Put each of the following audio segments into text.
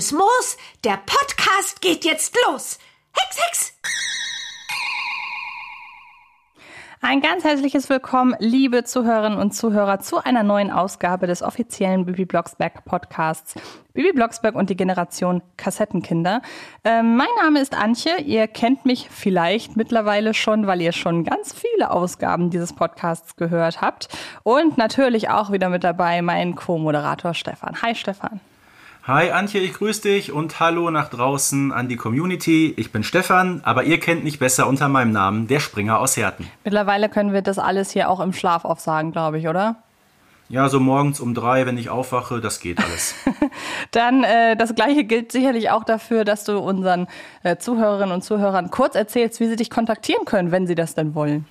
grünes Moos. Der Podcast geht jetzt los. Hex, Hex! Ein ganz herzliches Willkommen, liebe Zuhörerinnen und Zuhörer, zu einer neuen Ausgabe des offiziellen Bibi Blocksberg Podcasts. Bibi Blocksberg und die Generation Kassettenkinder. Ähm, mein Name ist Antje. Ihr kennt mich vielleicht mittlerweile schon, weil ihr schon ganz viele Ausgaben dieses Podcasts gehört habt. Und natürlich auch wieder mit dabei mein Co-Moderator Stefan. Hi Stefan. Hi Antje, ich grüße dich und hallo nach draußen an die Community. Ich bin Stefan, aber ihr kennt mich besser unter meinem Namen, der Springer aus Herten. Mittlerweile können wir das alles hier auch im Schlaf aufsagen, glaube ich, oder? Ja, so morgens um drei, wenn ich aufwache, das geht alles. Dann äh, das gleiche gilt sicherlich auch dafür, dass du unseren äh, Zuhörerinnen und Zuhörern kurz erzählst, wie sie dich kontaktieren können, wenn sie das denn wollen.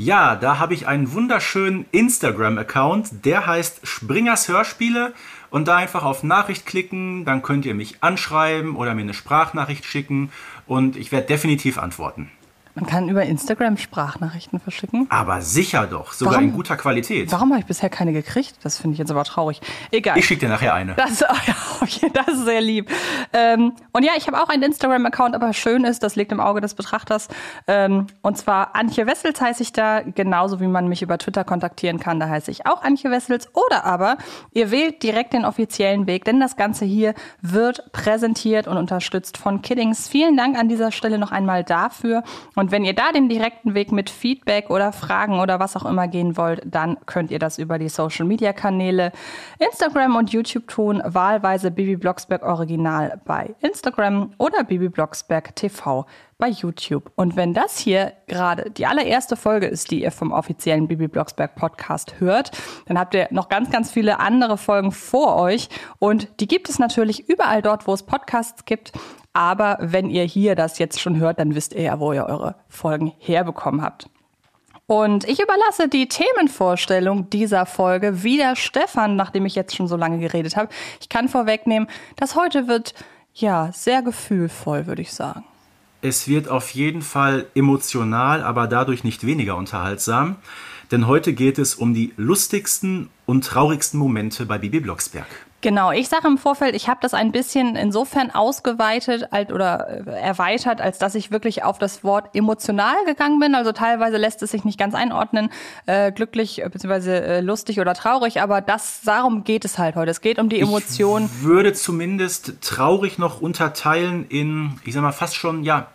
Ja, da habe ich einen wunderschönen Instagram-Account, der heißt Springers Hörspiele und da einfach auf Nachricht klicken, dann könnt ihr mich anschreiben oder mir eine Sprachnachricht schicken und ich werde definitiv antworten. Man kann über Instagram Sprachnachrichten verschicken. Aber sicher doch, sogar warum, in guter Qualität. Warum habe ich bisher keine gekriegt? Das finde ich jetzt aber traurig. Egal. Ich schicke dir nachher eine. Das, das ist sehr lieb. Ähm, und ja, ich habe auch einen Instagram-Account, aber schön ist, das liegt im Auge des Betrachters. Ähm, und zwar Antje Wessels heiße ich da, genauso wie man mich über Twitter kontaktieren kann. Da heiße ich auch Antje Wessels. Oder aber ihr wählt direkt den offiziellen Weg, denn das Ganze hier wird präsentiert und unterstützt von Kiddings. Vielen Dank an dieser Stelle noch einmal dafür. Und und wenn ihr da den direkten Weg mit Feedback oder Fragen oder was auch immer gehen wollt, dann könnt ihr das über die Social Media Kanäle Instagram und YouTube tun. Wahlweise Bibi Blocksberg Original bei Instagram oder Bibi Blocksberg TV bei YouTube. Und wenn das hier gerade die allererste Folge ist, die ihr vom offiziellen Bibi Blocksberg Podcast hört, dann habt ihr noch ganz, ganz viele andere Folgen vor euch. Und die gibt es natürlich überall dort, wo es Podcasts gibt. Aber wenn ihr hier das jetzt schon hört, dann wisst ihr ja, wo ihr eure Folgen herbekommen habt. Und ich überlasse die Themenvorstellung dieser Folge wieder Stefan, nachdem ich jetzt schon so lange geredet habe. Ich kann vorwegnehmen, dass heute wird, ja, sehr gefühlvoll, würde ich sagen. Es wird auf jeden Fall emotional, aber dadurch nicht weniger unterhaltsam. Denn heute geht es um die lustigsten und traurigsten Momente bei Bibi Blocksberg. Genau, ich sage im Vorfeld, ich habe das ein bisschen insofern ausgeweitet alt oder äh, erweitert, als dass ich wirklich auf das Wort emotional gegangen bin. Also teilweise lässt es sich nicht ganz einordnen, äh, glücklich äh, bzw. Äh, lustig oder traurig, aber das darum geht es halt heute. Es geht um die Emotionen. Ich würde zumindest traurig noch unterteilen in, ich sag mal, fast schon ja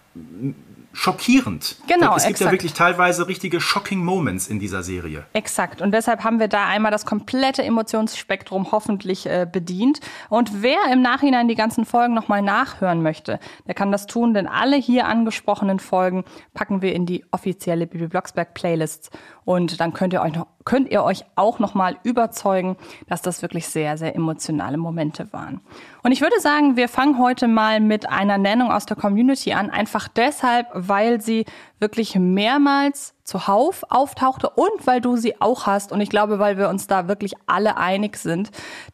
schockierend. Genau. Es gibt exakt. ja wirklich teilweise richtige shocking Moments in dieser Serie. Exakt. Und deshalb haben wir da einmal das komplette Emotionsspektrum hoffentlich äh, bedient. Und wer im Nachhinein die ganzen Folgen nochmal nachhören möchte, der kann das tun, denn alle hier angesprochenen Folgen packen wir in die offizielle Bibi Blocksberg Playlists. Und dann könnt ihr euch noch, könnt ihr euch auch nochmal überzeugen, dass das wirklich sehr, sehr emotionale Momente waren. Und ich würde sagen, wir fangen heute mal mit einer Nennung aus der Community an, einfach deshalb, weil sie wirklich mehrmals zuhauf auftauchte und weil du sie auch hast. Und ich glaube, weil wir uns da wirklich alle einig sind.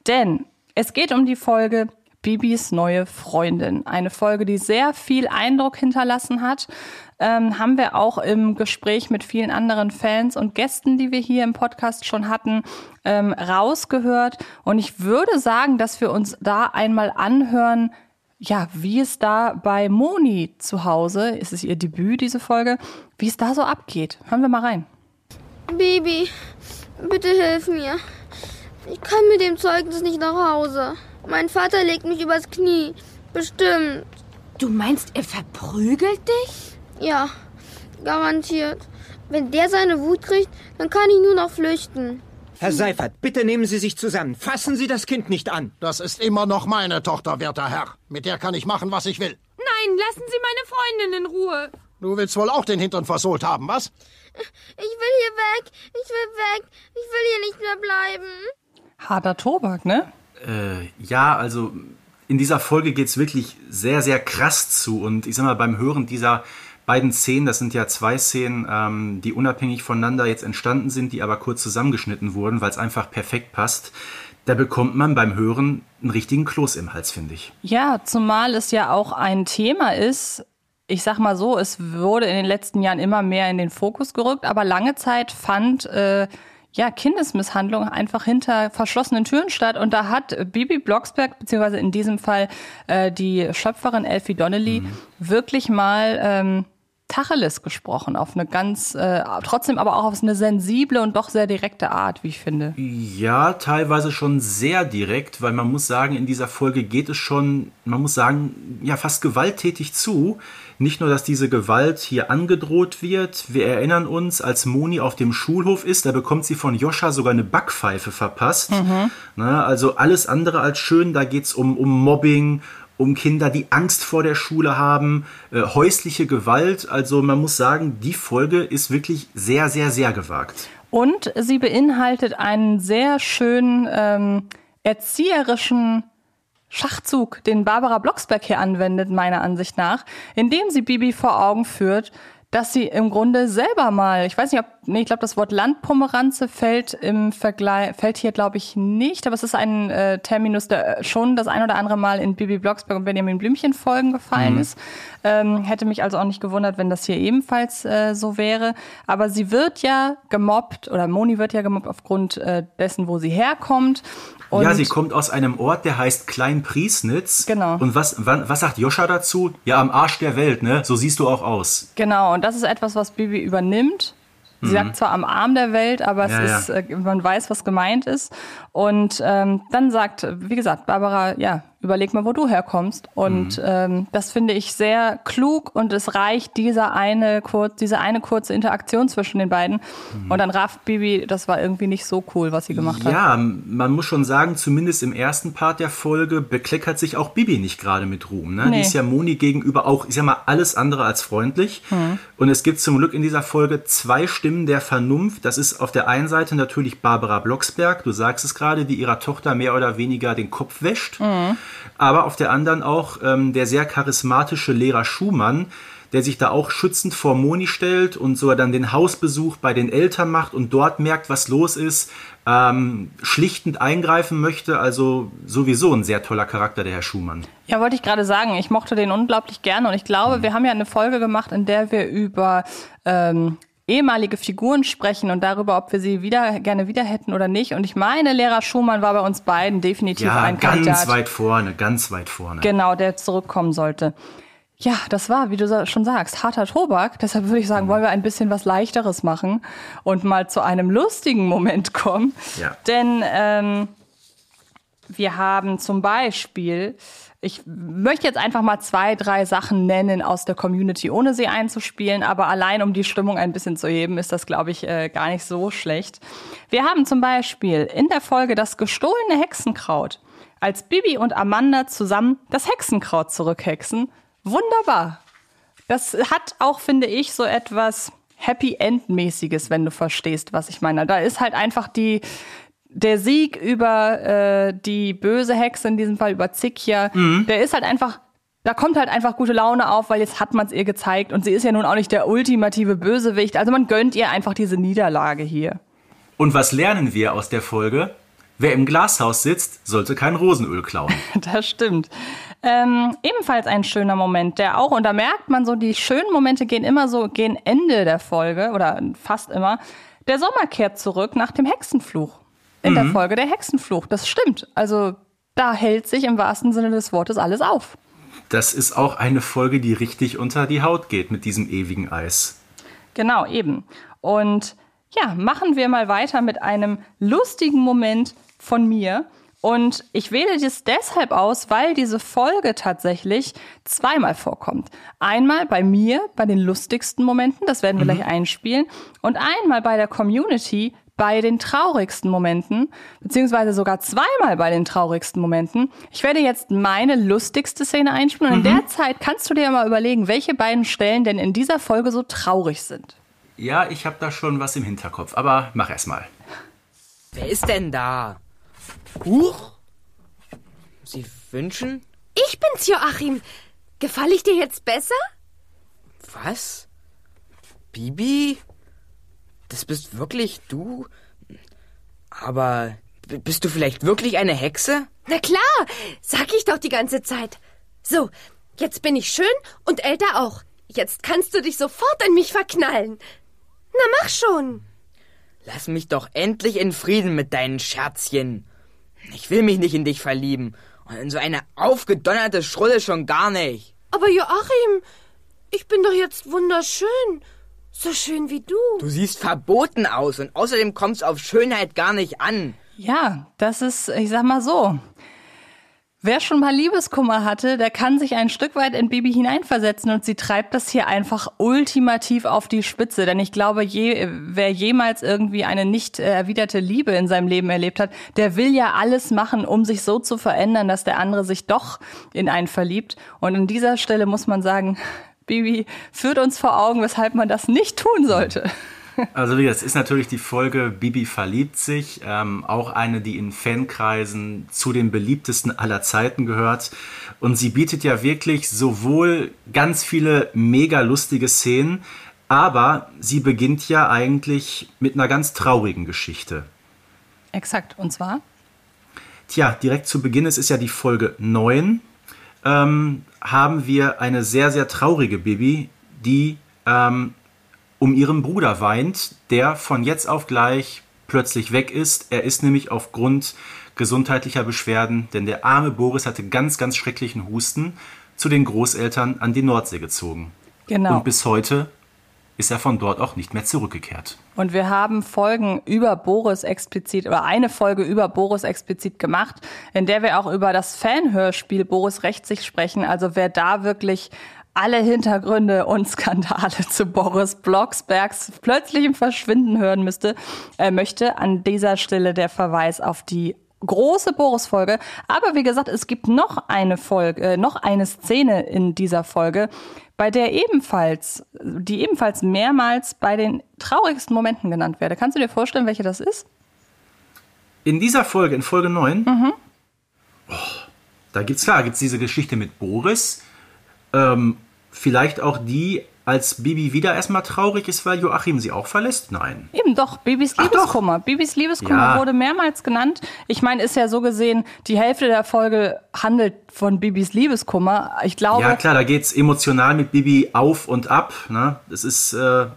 Denn es geht um die Folge Bibis neue Freundin. Eine Folge, die sehr viel Eindruck hinterlassen hat. Ähm, haben wir auch im Gespräch mit vielen anderen Fans und Gästen, die wir hier im Podcast schon hatten, ähm, rausgehört. Und ich würde sagen, dass wir uns da einmal anhören, ja, wie es da bei Moni zu Hause, ist es ihr Debüt, diese Folge, wie es da so abgeht. Hören wir mal rein. Baby, bitte hilf mir. Ich kann mit dem Zeugnis nicht nach Hause. Mein Vater legt mich übers Knie. Bestimmt. Du meinst, er verprügelt dich? Ja, garantiert. Wenn der seine Wut kriegt, dann kann ich nur noch flüchten. Herr Seifert, bitte nehmen Sie sich zusammen. Fassen Sie das Kind nicht an. Das ist immer noch meine Tochter, werter Herr. Mit der kann ich machen, was ich will. Nein, lassen Sie meine Freundin in Ruhe. Du willst wohl auch den Hintern versohlt haben, was? Ich will hier weg. Ich will weg. Ich will hier nicht mehr bleiben. Harter Tobak, ne? Äh, ja, also in dieser Folge geht es wirklich sehr, sehr krass zu. Und ich sag mal, beim Hören dieser beiden Szenen, das sind ja zwei Szenen, ähm, die unabhängig voneinander jetzt entstanden sind, die aber kurz zusammengeschnitten wurden, weil es einfach perfekt passt. Da bekommt man beim Hören einen richtigen Kloß im Hals, finde ich. Ja, zumal es ja auch ein Thema ist, ich sag mal so, es wurde in den letzten Jahren immer mehr in den Fokus gerückt, aber lange Zeit fand äh, ja, Kindesmisshandlung einfach hinter verschlossenen Türen statt. Und da hat Bibi Blocksberg, beziehungsweise in diesem Fall äh, die Schöpferin Elfie Donnelly, mhm. wirklich mal ähm, Tacheles gesprochen, auf eine ganz, äh, trotzdem aber auch auf eine sensible und doch sehr direkte Art, wie ich finde. Ja, teilweise schon sehr direkt, weil man muss sagen, in dieser Folge geht es schon, man muss sagen, ja, fast gewalttätig zu. Nicht nur, dass diese Gewalt hier angedroht wird, wir erinnern uns, als Moni auf dem Schulhof ist, da bekommt sie von Joscha sogar eine Backpfeife verpasst. Mhm. Na, also alles andere als schön, da geht's um, um Mobbing, um Kinder, die Angst vor der Schule haben, äh, häusliche Gewalt. Also man muss sagen, die Folge ist wirklich sehr, sehr, sehr gewagt. Und sie beinhaltet einen sehr schönen ähm, erzieherischen Schachzug, den Barbara Blocksberg hier anwendet, meiner Ansicht nach, indem sie Bibi vor Augen führt, dass sie im Grunde selber mal, ich weiß nicht, ob, nee, ich glaube, das Wort Landpomeranze fällt im Vergleich, fällt hier, glaube ich, nicht, aber es ist ein äh, Terminus, der schon das ein oder andere Mal in Bibi Blocksberg und Benjamin Blümchen Folgen gefallen mhm. ist. Ähm, hätte mich also auch nicht gewundert, wenn das hier ebenfalls äh, so wäre. Aber sie wird ja gemobbt, oder Moni wird ja gemobbt aufgrund äh, dessen, wo sie herkommt. Und ja, sie kommt aus einem Ort, der heißt Klein Priesnitz. Genau. Und was, was sagt Joscha dazu? Ja, am Arsch der Welt, ne? So siehst du auch aus. Genau, und das ist etwas, was Bibi übernimmt. Sie mhm. sagt zwar am Arm der Welt, aber es ja, ist, ja. Äh, man weiß, was gemeint ist. Und ähm, dann sagt, wie gesagt, Barbara, ja, überleg mal, wo du herkommst. Und mhm. ähm, das finde ich sehr klug und es reicht dieser eine kurz, diese eine kurze Interaktion zwischen den beiden. Mhm. Und dann rafft Bibi, das war irgendwie nicht so cool, was sie gemacht hat. Ja, man muss schon sagen, zumindest im ersten Part der Folge bekleckert sich auch Bibi nicht gerade mit Ruhm. Ne? Nee. Die ist ja Moni gegenüber auch, ich sag mal, alles andere als freundlich. Mhm. Und es gibt zum Glück in dieser Folge zwei Stimmen der Vernunft. Das ist auf der einen Seite natürlich Barbara Blocksberg, du sagst es gerade, die ihrer Tochter mehr oder weniger den Kopf wäscht. Mhm aber auf der anderen auch ähm, der sehr charismatische Lehrer Schumann, der sich da auch schützend vor Moni stellt und sogar dann den Hausbesuch bei den Eltern macht und dort merkt, was los ist, ähm, schlichtend eingreifen möchte. Also sowieso ein sehr toller Charakter, der Herr Schumann. Ja, wollte ich gerade sagen. Ich mochte den unglaublich gerne und ich glaube, mhm. wir haben ja eine Folge gemacht, in der wir über ähm, ehemalige Figuren sprechen und darüber, ob wir sie wieder gerne wieder hätten oder nicht. Und ich meine, Lehrer Schumann war bei uns beiden definitiv ja, ein ganz Kandidat. weit vorne, ganz weit vorne. Genau, der zurückkommen sollte. Ja, das war, wie du schon sagst, harter Tobak. Deshalb würde ich sagen, mhm. wollen wir ein bisschen was Leichteres machen und mal zu einem lustigen Moment kommen. Ja. Denn ähm, wir haben zum Beispiel ich möchte jetzt einfach mal zwei, drei Sachen nennen aus der Community, ohne sie einzuspielen, aber allein um die Stimmung ein bisschen zu heben, ist das, glaube ich, äh, gar nicht so schlecht. Wir haben zum Beispiel in der Folge das gestohlene Hexenkraut, als Bibi und Amanda zusammen das Hexenkraut zurückhexen. Wunderbar. Das hat auch, finde ich, so etwas Happy End-mäßiges, wenn du verstehst, was ich meine. Da ist halt einfach die, der Sieg über äh, die böse Hexe, in diesem Fall über Zikia, mhm. der ist halt einfach, da kommt halt einfach gute Laune auf, weil jetzt hat man es ihr gezeigt und sie ist ja nun auch nicht der ultimative Bösewicht. Also man gönnt ihr einfach diese Niederlage hier. Und was lernen wir aus der Folge? Wer im Glashaus sitzt, sollte kein Rosenöl klauen. das stimmt. Ähm, ebenfalls ein schöner Moment, der auch, und da merkt man so, die schönen Momente gehen immer so, gehen Ende der Folge oder fast immer. Der Sommer kehrt zurück nach dem Hexenfluch in mhm. der Folge der Hexenfluch. Das stimmt. Also da hält sich im wahrsten Sinne des Wortes alles auf. Das ist auch eine Folge, die richtig unter die Haut geht mit diesem ewigen Eis. Genau, eben. Und ja, machen wir mal weiter mit einem lustigen Moment von mir. Und ich wähle das deshalb aus, weil diese Folge tatsächlich zweimal vorkommt. Einmal bei mir, bei den lustigsten Momenten, das werden wir mhm. gleich einspielen, und einmal bei der Community, bei den traurigsten Momenten, beziehungsweise sogar zweimal bei den traurigsten Momenten. Ich werde jetzt meine lustigste Szene einspielen und mhm. in der Zeit kannst du dir mal überlegen, welche beiden Stellen denn in dieser Folge so traurig sind. Ja, ich habe da schon was im Hinterkopf, aber mach erst mal. Wer ist denn da? Huch! Sie wünschen? Ich bin's, Joachim. Gefall ich dir jetzt besser? Was? Bibi? Das bist wirklich du? Aber bist du vielleicht wirklich eine Hexe? Na klar, sag ich doch die ganze Zeit. So, jetzt bin ich schön und älter auch. Jetzt kannst du dich sofort in mich verknallen. Na mach schon. Lass mich doch endlich in Frieden mit deinen Scherzchen. Ich will mich nicht in dich verlieben. Und in so eine aufgedonnerte Schrulle schon gar nicht. Aber Joachim, ich bin doch jetzt wunderschön. So schön wie du. Du siehst verboten aus und außerdem kommt's auf Schönheit gar nicht an. Ja, das ist, ich sag mal so. Wer schon mal Liebeskummer hatte, der kann sich ein Stück weit in Bibi hineinversetzen und sie treibt das hier einfach ultimativ auf die Spitze. Denn ich glaube, je, wer jemals irgendwie eine nicht erwiderte Liebe in seinem Leben erlebt hat, der will ja alles machen, um sich so zu verändern, dass der andere sich doch in einen verliebt. Und an dieser Stelle muss man sagen, Bibi führt uns vor Augen, weshalb man das nicht tun sollte. Also wie das ist natürlich die Folge Bibi verliebt sich, ähm, auch eine, die in Fankreisen zu den beliebtesten aller Zeiten gehört. Und sie bietet ja wirklich sowohl ganz viele mega lustige Szenen, aber sie beginnt ja eigentlich mit einer ganz traurigen Geschichte. Exakt, und zwar? Tja, direkt zu Beginn, es ist ja die Folge 9, ähm, haben wir eine sehr, sehr traurige Bibi, die ähm, um ihren Bruder weint, der von jetzt auf gleich plötzlich weg ist. Er ist nämlich aufgrund gesundheitlicher Beschwerden, denn der arme Boris hatte ganz, ganz schrecklichen Husten, zu den Großeltern an die Nordsee gezogen. Genau. Und bis heute ist er von dort auch nicht mehr zurückgekehrt. Und wir haben Folgen über Boris explizit oder eine Folge über Boris explizit gemacht, in der wir auch über das Fanhörspiel Boris rächt sich sprechen. Also wer da wirklich alle Hintergründe und Skandale zu Boris Blocksbergs plötzlichem Verschwinden hören müsste, äh, möchte an dieser Stelle der Verweis auf die große Boris-Folge. Aber wie gesagt, es gibt noch eine Folge, äh, noch eine Szene in dieser Folge, bei der ebenfalls, die ebenfalls mehrmals bei den traurigsten Momenten genannt werde. Kannst du dir vorstellen, welche das ist? In dieser Folge, in Folge 9, mhm. oh, da gibt's klar, gibt's diese Geschichte mit Boris. Ähm, vielleicht auch die, als Bibi wieder erstmal traurig ist, weil Joachim sie auch verlässt? Nein. Eben doch, Bibis Liebeskummer. Bibis Liebeskummer ja. wurde mehrmals genannt. Ich meine, ist ja so gesehen, die Hälfte der Folge handelt von Bibis Liebeskummer. Ich glaube. Ja, klar, da geht's emotional mit Bibi auf und ab. Ne? Das ist äh,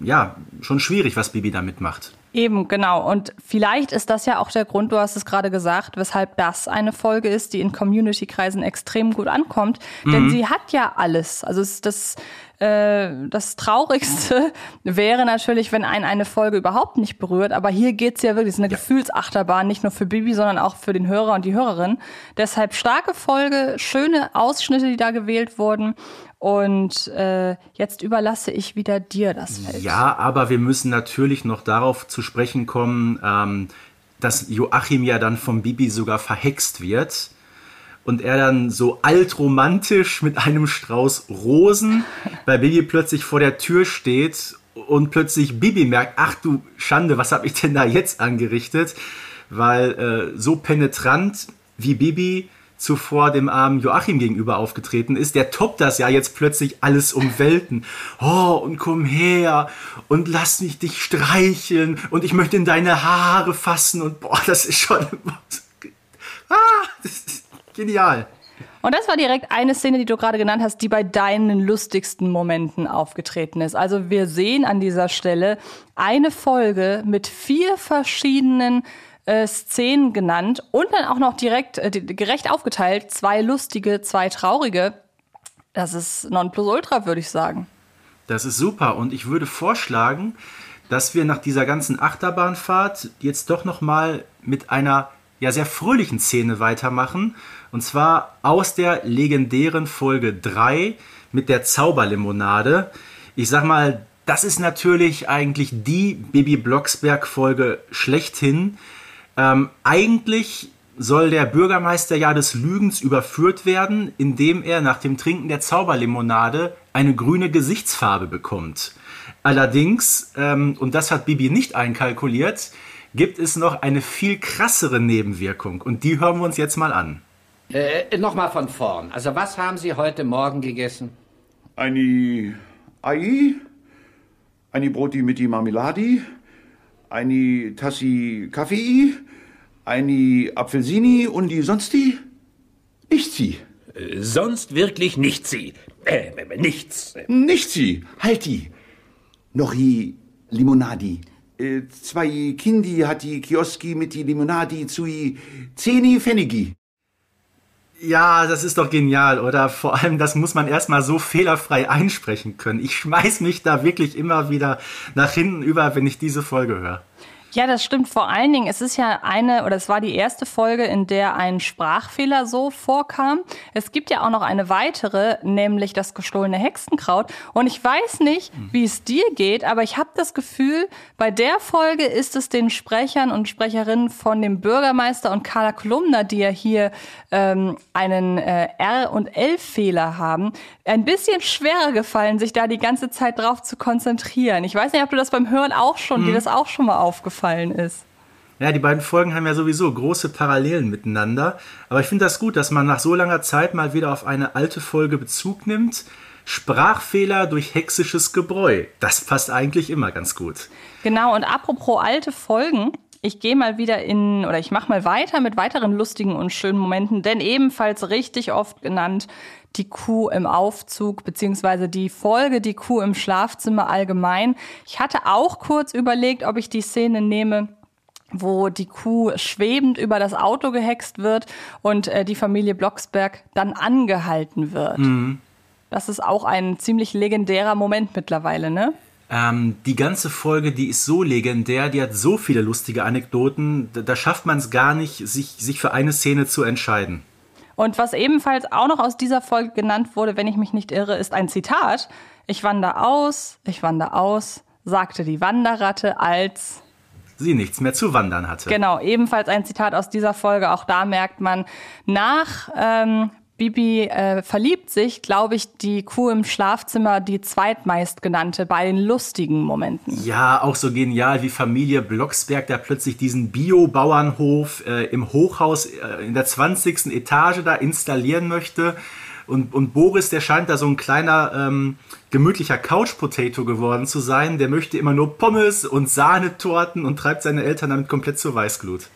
ja schon schwierig, was Bibi damit macht. Eben, genau. Und vielleicht ist das ja auch der Grund, du hast es gerade gesagt, weshalb das eine Folge ist, die in Community-Kreisen extrem gut ankommt. Mhm. Denn sie hat ja alles. Also es ist das, äh, das Traurigste wäre natürlich, wenn einen eine Folge überhaupt nicht berührt. Aber hier geht's ja wirklich, es ist eine ja. Gefühlsachterbahn, nicht nur für Bibi, sondern auch für den Hörer und die Hörerin. Deshalb starke Folge, schöne Ausschnitte, die da gewählt wurden. Und äh, jetzt überlasse ich wieder dir das Feld. Ja, aber wir müssen natürlich noch darauf zu sprechen kommen, ähm, dass Joachim ja dann vom Bibi sogar verhext wird und er dann so altromantisch mit einem Strauß Rosen bei Bibi plötzlich vor der Tür steht und plötzlich Bibi merkt, ach du Schande, was habe ich denn da jetzt angerichtet? Weil äh, so penetrant wie Bibi zuvor dem armen Joachim gegenüber aufgetreten ist, der toppt das ja jetzt plötzlich alles um Welten. Oh, und komm her und lass mich dich streicheln und ich möchte in deine Haare fassen und boah, das ist schon ah, das ist genial. Und das war direkt eine Szene, die du gerade genannt hast, die bei deinen lustigsten Momenten aufgetreten ist. Also wir sehen an dieser Stelle eine Folge mit vier verschiedenen äh, Szenen genannt und dann auch noch direkt äh, gerecht aufgeteilt. Zwei lustige, zwei traurige. Das ist Nonplusultra, würde ich sagen. Das ist super und ich würde vorschlagen, dass wir nach dieser ganzen Achterbahnfahrt jetzt doch noch mal mit einer ja sehr fröhlichen Szene weitermachen und zwar aus der legendären Folge 3 mit der Zauberlimonade. Ich sag mal, das ist natürlich eigentlich die Bibi Blocksberg Folge schlechthin. Ähm, eigentlich soll der Bürgermeister ja des Lügens überführt werden, indem er nach dem Trinken der Zauberlimonade eine grüne Gesichtsfarbe bekommt. Allerdings, ähm, und das hat Bibi nicht einkalkuliert, gibt es noch eine viel krassere Nebenwirkung und die hören wir uns jetzt mal an. Äh, Nochmal von vorn. Also was haben Sie heute Morgen gegessen? Eine Ei, eine Broti mit die Marmelade, eine Tassi Kaffee, eine Apfelsini und die sonst die? Nicht sie. Äh, sonst wirklich nicht sie. Äh, nichts. Nicht sie. Halt die. Noch die Limonadi. Äh, zwei Kindi hat die Kioski mit die Limonadi zu zehni Pfennigi. Ja, das ist doch genial, oder? Vor allem, das muss man erstmal so fehlerfrei einsprechen können. Ich schmeiß mich da wirklich immer wieder nach hinten über, wenn ich diese Folge höre. Ja, das stimmt. Vor allen Dingen, es ist ja eine, oder es war die erste Folge, in der ein Sprachfehler so vorkam. Es gibt ja auch noch eine weitere, nämlich das gestohlene Hexenkraut. Und ich weiß nicht, wie es dir geht, aber ich habe das Gefühl, bei der Folge ist es den Sprechern und Sprecherinnen von dem Bürgermeister und Carla Kolumna, die ja hier ähm, einen äh, R- und L-Fehler haben, ein bisschen schwerer gefallen, sich da die ganze Zeit drauf zu konzentrieren. Ich weiß nicht, ob du das beim Hören auch schon, mhm. dir das auch schon mal aufgefallen aufgefallen ist. Ja, die beiden Folgen haben ja sowieso große Parallelen miteinander. Aber ich finde das gut, dass man nach so langer Zeit mal wieder auf eine alte Folge Bezug nimmt. Sprachfehler durch hexisches Gebräu. Das passt eigentlich immer ganz gut. Genau, und apropos alte Folgen, ich gehe mal wieder in, oder ich mache mal weiter mit weiteren lustigen und schönen Momenten, denn ebenfalls richtig oft genannt die Kuh im Aufzug, beziehungsweise die Folge Die Kuh im Schlafzimmer allgemein. Ich hatte auch kurz überlegt, ob ich die Szene nehme, wo die Kuh schwebend über das Auto gehext wird und äh, die Familie Blocksberg dann angehalten wird. Mhm. Das ist auch ein ziemlich legendärer Moment mittlerweile, ne? Ähm, die ganze Folge, die ist so legendär, die hat so viele lustige Anekdoten, da, da schafft man es gar nicht, sich, sich für eine Szene zu entscheiden. Und was ebenfalls auch noch aus dieser Folge genannt wurde, wenn ich mich nicht irre, ist ein Zitat. Ich wandere aus, ich wandere aus, sagte die Wanderratte, als sie nichts mehr zu wandern hatte. Genau, ebenfalls ein Zitat aus dieser Folge. Auch da merkt man, nach ähm, Bibi äh, verliebt sich, glaube ich, die Kuh im Schlafzimmer die zweitmeistgenannte bei den lustigen Momenten. Ja, auch so genial wie Familie Blocksberg, der plötzlich diesen Bio-Bauernhof äh, im Hochhaus äh, in der 20. Etage da installieren möchte. Und, und Boris, der scheint da so ein kleiner, ähm, gemütlicher Couch-Potato geworden zu sein. Der möchte immer nur Pommes und Sahnetorten und treibt seine Eltern damit komplett zur Weißglut.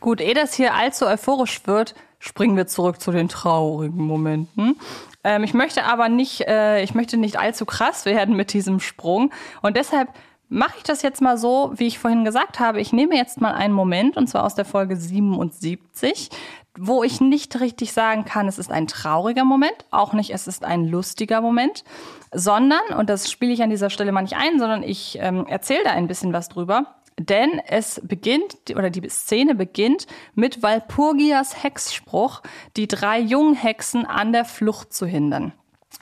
Gut, ehe das hier allzu euphorisch wird, springen wir zurück zu den traurigen Momenten. Ähm, ich möchte aber nicht, äh, ich möchte nicht allzu krass werden mit diesem Sprung und deshalb mache ich das jetzt mal so, wie ich vorhin gesagt habe. Ich nehme jetzt mal einen Moment und zwar aus der Folge 77, wo ich nicht richtig sagen kann, es ist ein trauriger Moment, auch nicht, es ist ein lustiger Moment, sondern, und das spiele ich an dieser Stelle mal nicht ein, sondern ich ähm, erzähle da ein bisschen was drüber. Denn es beginnt, oder die Szene beginnt mit Walpurgias Hexspruch, die drei jungen Hexen an der Flucht zu hindern.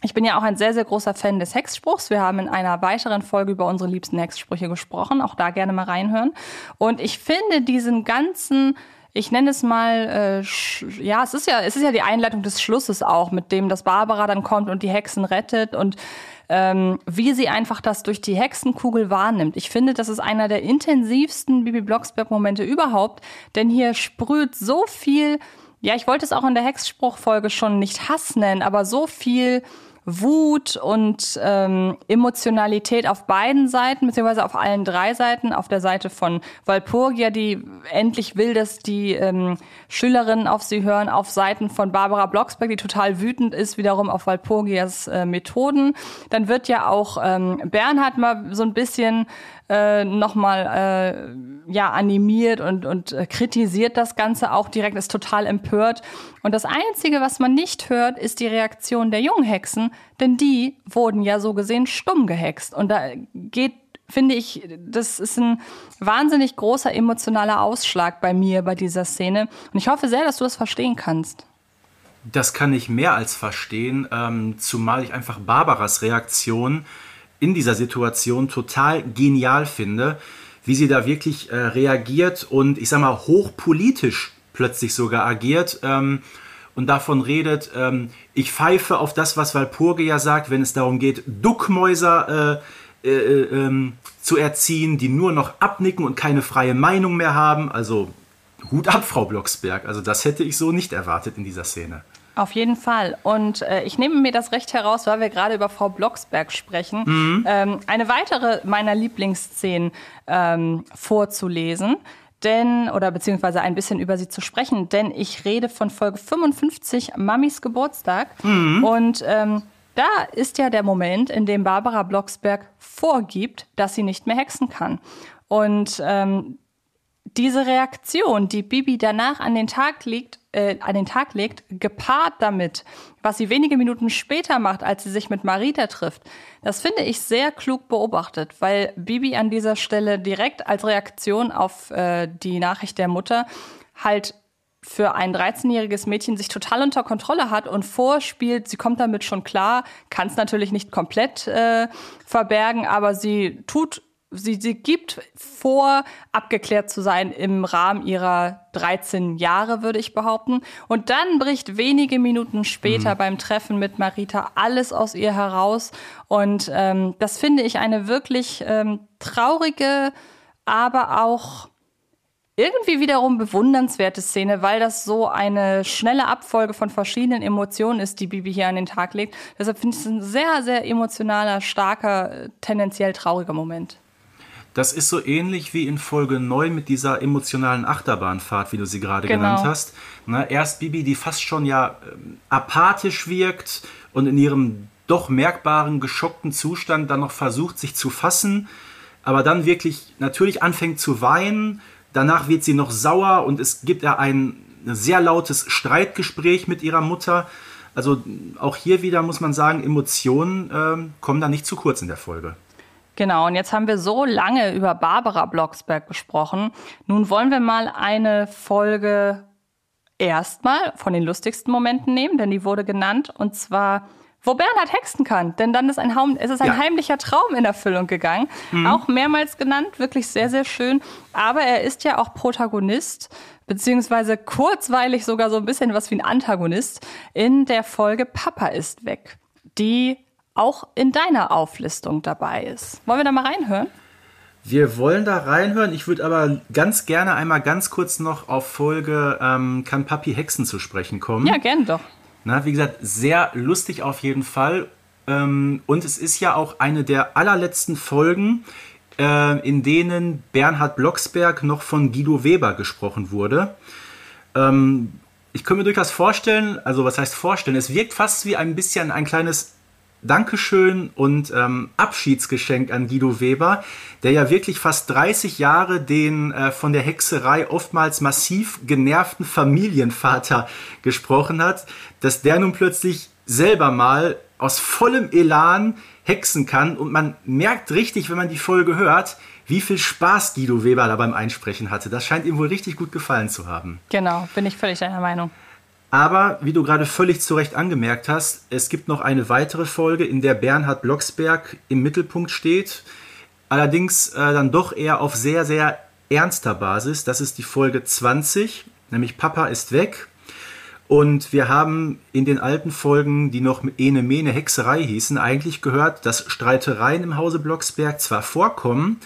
Ich bin ja auch ein sehr, sehr großer Fan des Hexspruchs. Wir haben in einer weiteren Folge über unsere liebsten Hexsprüche gesprochen. Auch da gerne mal reinhören. Und ich finde diesen ganzen ich nenne es mal, äh, ja, es ist ja, es ist ja die Einleitung des Schlusses auch, mit dem das Barbara dann kommt und die Hexen rettet und ähm, wie sie einfach das durch die Hexenkugel wahrnimmt. Ich finde, das ist einer der intensivsten Bibi Blocksberg-Momente überhaupt, denn hier sprüht so viel, ja, ich wollte es auch in der Hexspruchfolge schon nicht Hass nennen, aber so viel Wut und ähm, Emotionalität auf beiden Seiten, beziehungsweise auf allen drei Seiten. Auf der Seite von Walpurgia, die endlich will, dass die ähm, Schülerinnen auf sie hören. Auf Seiten von Barbara Blocksberg, die total wütend ist, wiederum auf Walpurgias äh, Methoden. Dann wird ja auch ähm, Bernhard mal so ein bisschen äh, nochmal äh, ja, animiert und, und äh, kritisiert das Ganze auch direkt, ist total empört. Und das Einzige, was man nicht hört, ist die Reaktion der jungen Hexen, denn die wurden ja so gesehen stumm gehext. Und da geht finde ich, das ist ein wahnsinnig großer emotionaler Ausschlag bei mir bei dieser Szene. Und ich hoffe sehr, dass du das verstehen kannst. Das kann ich mehr als verstehen, ähm, zumal ich einfach Barbaras Reaktion in dieser Situation total genial finde, wie sie da wirklich äh, reagiert und ich sag mal hochpolitisch plötzlich sogar agiert ähm, und davon redet, ähm, ich pfeife auf das, was Walpurgia sagt, wenn es darum geht, Duckmäuser äh, äh, äh, ähm, zu erziehen, die nur noch abnicken und keine freie Meinung mehr haben. Also Hut ab, Frau Blocksberg. Also das hätte ich so nicht erwartet in dieser Szene. Auf jeden Fall. Und äh, ich nehme mir das Recht heraus, weil wir gerade über Frau Blocksberg sprechen, mhm. ähm, eine weitere meiner Lieblingsszenen ähm, vorzulesen. Denn, oder beziehungsweise ein bisschen über sie zu sprechen, denn ich rede von Folge 55, Mamis Geburtstag. Mhm. Und ähm, da ist ja der Moment, in dem Barbara Blocksberg vorgibt, dass sie nicht mehr hexen kann. Und ähm, diese Reaktion, die Bibi danach an den Tag legt, äh, an den Tag legt, gepaart damit, was sie wenige Minuten später macht, als sie sich mit Marita trifft, das finde ich sehr klug beobachtet, weil Bibi an dieser Stelle direkt als Reaktion auf äh, die Nachricht der Mutter halt für ein 13-jähriges Mädchen sich total unter Kontrolle hat und vorspielt, sie kommt damit schon klar, kann es natürlich nicht komplett äh, verbergen, aber sie tut sie, sie gibt vor, abgeklärt zu sein im Rahmen ihrer 13 Jahre, würde ich behaupten. Und dann bricht wenige Minuten später mhm. beim Treffen mit Marita alles aus ihr heraus. Und ähm, das finde ich eine wirklich ähm, traurige, aber auch irgendwie wiederum bewundernswerte Szene, weil das so eine schnelle Abfolge von verschiedenen Emotionen ist, die Bibi hier an den Tag legt. Deshalb finde ich es ein sehr, sehr emotionaler, starker, tendenziell trauriger Moment. Das ist so ähnlich wie in Folge 9 mit dieser emotionalen Achterbahnfahrt, wie du sie gerade genau. genannt hast. Na, erst Bibi, die fast schon ja ähm, apathisch wirkt und in ihrem doch merkbaren, geschockten Zustand dann noch versucht, sich zu fassen, aber dann wirklich natürlich anfängt zu weinen. Danach wird sie noch sauer und es gibt ja ein sehr lautes Streitgespräch mit ihrer Mutter. Also auch hier wieder muss man sagen, Emotionen äh, kommen da nicht zu kurz in der Folge. Genau, und jetzt haben wir so lange über Barbara Blocksberg gesprochen. Nun wollen wir mal eine Folge erstmal von den lustigsten Momenten nehmen, denn die wurde genannt, und zwar wo Bernhard hexen kann, denn dann ist ein, Haum, es ist ein ja. heimlicher Traum in Erfüllung gegangen. Mhm. Auch mehrmals genannt, wirklich sehr, sehr schön. Aber er ist ja auch Protagonist, beziehungsweise kurzweilig sogar so ein bisschen was wie ein Antagonist in der Folge Papa ist weg, die auch in deiner Auflistung dabei ist. Wollen wir da mal reinhören? Wir wollen da reinhören. Ich würde aber ganz gerne einmal ganz kurz noch auf Folge ähm, Kann Papi Hexen zu sprechen kommen. Ja, gerne doch. Na, wie gesagt, sehr lustig auf jeden Fall. Ähm, und es ist ja auch eine der allerletzten Folgen, äh, in denen Bernhard Blocksberg noch von Guido Weber gesprochen wurde. Ähm, ich könnte mir durchaus vorstellen, also was heißt vorstellen, es wirkt fast wie ein bisschen ein kleines Dankeschön und ähm, Abschiedsgeschenk an Guido Weber, der ja wirklich fast 30 Jahre den äh, von der Hexerei oftmals massiv genervten Familienvater gesprochen hat, dass der nun plötzlich selber mal aus vollem Elan hexen kann und man merkt richtig, wenn man die Folge hört, wie viel Spaß Guido Weber da beim Einsprechen hatte. Das scheint ihm wohl richtig gut gefallen zu haben. Genau, bin ich völlig deiner Meinung. Aber wie du gerade völlig zu Recht angemerkt hast, es gibt noch eine weitere Folge, in der Bernhard Blocksberg im Mittelpunkt steht. Allerdings äh, dann doch eher auf sehr, sehr ernster Basis. Das ist die Folge 20, nämlich Papa ist weg. Und wir haben in den alten Folgen, die noch Ene Mene Hexerei hießen, eigentlich gehört, dass Streitereien im Hause Blocksberg zwar vorkommen,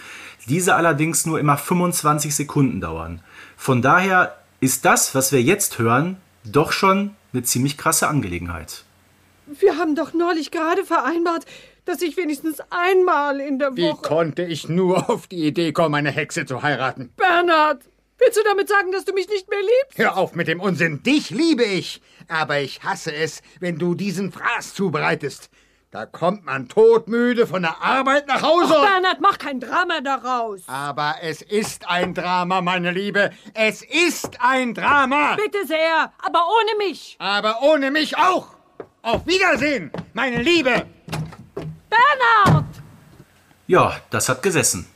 diese allerdings nur immer 25 Sekunden dauern. Von daher ist das, was wir jetzt hören, doch schon eine ziemlich krasse Angelegenheit. Wir haben doch neulich gerade vereinbart, dass ich wenigstens einmal in der Woche. Wie konnte ich nur auf die Idee kommen, eine Hexe zu heiraten? Bernhard, willst du damit sagen, dass du mich nicht mehr liebst? Hör auf mit dem Unsinn. Dich liebe ich. Aber ich hasse es, wenn du diesen Fraß zubereitest. Da kommt man todmüde von der Arbeit nach Hause. Ach, Bernhard, mach kein Drama daraus. Aber es ist ein Drama, meine Liebe. Es ist ein Drama. Bitte sehr, aber ohne mich. Aber ohne mich auch. Auf Wiedersehen, meine Liebe. Bernhard! Ja, das hat gesessen.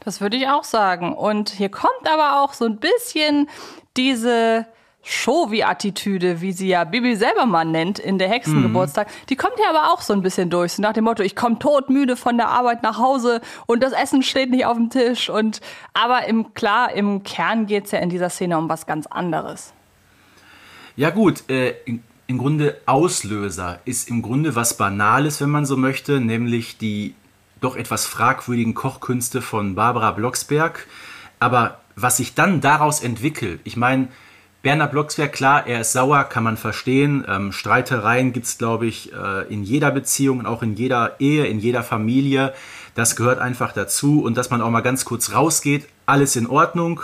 Das würde ich auch sagen. Und hier kommt aber auch so ein bisschen diese Showy-Attitüde, wie sie ja Bibi selber mal nennt in der Hexengeburtstag, mhm. die kommt ja aber auch so ein bisschen durch. So nach dem Motto, ich komme todmüde von der Arbeit nach Hause und das Essen steht nicht auf dem Tisch. Und aber im klar, im Kern geht es ja in dieser Szene um was ganz anderes. Ja gut, äh, im Grunde Auslöser ist im Grunde was Banales, wenn man so möchte, nämlich die doch etwas fragwürdigen Kochkünste von Barbara Blocksberg. Aber was sich dann daraus entwickelt, ich meine, Bernhard Blocksberg, klar, er ist sauer, kann man verstehen. Ähm, Streitereien gibt es, glaube ich, äh, in jeder Beziehung und auch in jeder Ehe, in jeder Familie. Das gehört einfach dazu. Und dass man auch mal ganz kurz rausgeht, alles in Ordnung.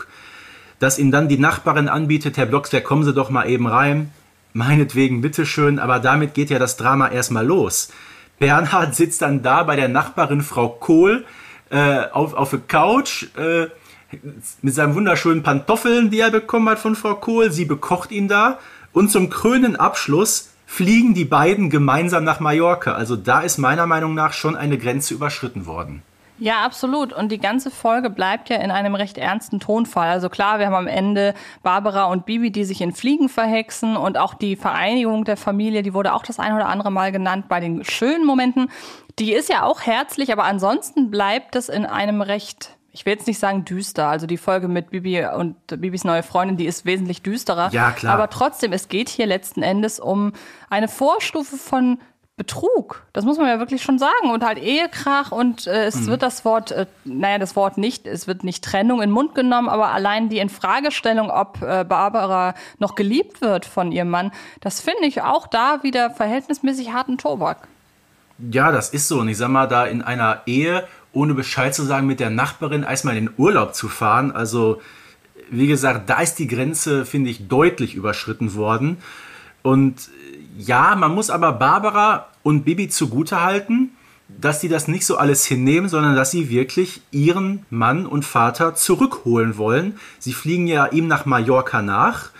Dass ihm dann die Nachbarin anbietet, Herr Blocksberg, kommen Sie doch mal eben rein. Meinetwegen, bitteschön. Aber damit geht ja das Drama erstmal los. Bernhard sitzt dann da bei der Nachbarin Frau Kohl, äh, auf, auf der Couch äh, mit seinen wunderschönen Pantoffeln, die er bekommen hat von Frau Kohl. Sie bekocht ihn da. Und zum krönenden Abschluss fliegen die beiden gemeinsam nach Mallorca. Also da ist meiner Meinung nach schon eine Grenze überschritten worden. Ja, absolut. Und die ganze Folge bleibt ja in einem recht ernsten Tonfall. Also klar, wir haben am Ende Barbara und Bibi, die sich in Fliegen verhexen und auch die Vereinigung der Familie, die wurde auch das ein oder andere Mal genannt bei den schönen Momenten. Die ist ja auch herzlich, aber ansonsten bleibt es in einem recht ich will jetzt nicht sagen düster. Also die Folge mit Bibi und Bibis neue Freundin, die ist wesentlich düsterer. Ja, klar. Aber trotzdem, es geht hier letzten Endes um eine Vorstufe von Betrug. Das muss man ja wirklich schon sagen. Und halt Ehekrach und äh, es mhm. wird das Wort, äh, naja, das Wort nicht, es wird nicht Trennung in den Mund genommen, aber allein die Infragestellung, ob äh, Barbara noch geliebt wird von ihrem Mann, das finde ich auch da wieder verhältnismäßig harten Tobak. Ja, das ist so. Und ich sag mal, da in einer Ehe, ohne Bescheid zu sagen, mit der Nachbarin erstmal in den Urlaub zu fahren, also wie gesagt, da ist die Grenze, finde ich, deutlich überschritten worden. Und ja, man muss aber Barbara und Bibi zugutehalten, dass sie das nicht so alles hinnehmen, sondern dass sie wirklich ihren Mann und Vater zurückholen wollen. Sie fliegen ja ihm nach Mallorca nach.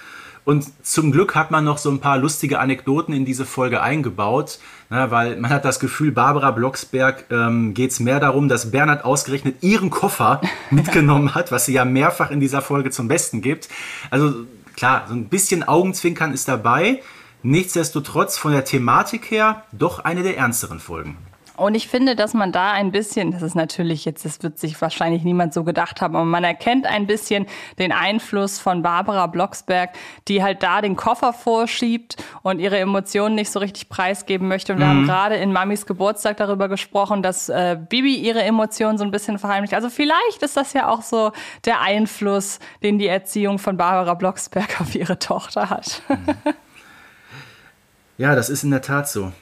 Und zum Glück hat man noch so ein paar lustige Anekdoten in diese Folge eingebaut, na, weil man hat das Gefühl, Barbara Blocksberg ähm, geht es mehr darum, dass Bernhard ausgerechnet ihren Koffer mitgenommen hat, was sie ja mehrfach in dieser Folge zum Besten gibt. Also klar, so ein bisschen Augenzwinkern ist dabei. Nichtsdestotrotz von der Thematik her doch eine der ernsteren Folgen. Und ich finde, dass man da ein bisschen, das ist natürlich jetzt, das wird sich wahrscheinlich niemand so gedacht haben, aber man erkennt ein bisschen den Einfluss von Barbara Blocksberg, die halt da den Koffer vorschiebt und ihre Emotionen nicht so richtig preisgeben möchte. Und wir haben mhm. gerade in Mamis Geburtstag darüber gesprochen, dass äh, Bibi ihre Emotionen so ein bisschen verheimlicht. Also vielleicht ist das ja auch so der Einfluss, den die Erziehung von Barbara Blocksberg auf ihre Tochter hat. Mhm. Ja, das ist in der Tat so.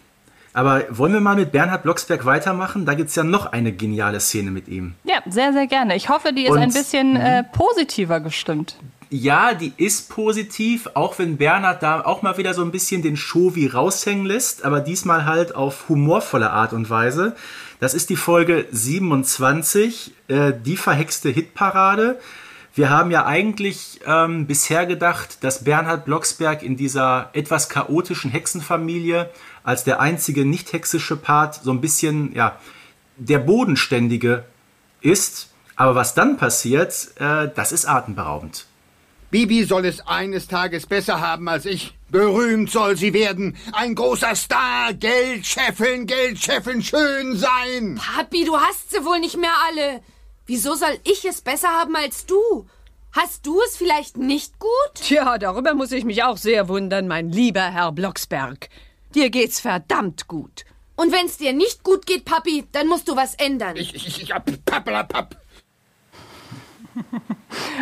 Aber wollen wir mal mit Bernhard Blocksberg weitermachen? Da gibt es ja noch eine geniale Szene mit ihm. Ja, sehr, sehr gerne. Ich hoffe, die ist Und, ein bisschen äh, mhm. positiver gestimmt. Ja, die ist positiv, auch wenn Bernhard da auch mal wieder so ein bisschen den Show wie raushängen lässt, aber diesmal halt auf humorvolle Art und Weise. Das ist die Folge 27, äh, die verhexte Hitparade. Wir haben ja eigentlich ähm, bisher gedacht, dass Bernhard Blocksberg in dieser etwas chaotischen Hexenfamilie als der einzige nicht hexische Part so ein bisschen, ja, der Bodenständige ist. Aber was dann passiert, äh, das ist atemberaubend. Bibi soll es eines Tages besser haben als ich. Berühmt soll sie werden. Ein großer Star. Geld scheffeln, Geld scheffeln, schön sein. Papi, du hast sie wohl nicht mehr alle. Wieso soll ich es besser haben als du? Hast du es vielleicht nicht gut? Tja, darüber muss ich mich auch sehr wundern, mein lieber Herr Blocksberg. Dir geht's verdammt gut. Und wenn's dir nicht gut geht, Papi, dann musst du was ändern. Ich, ich, ich, papp,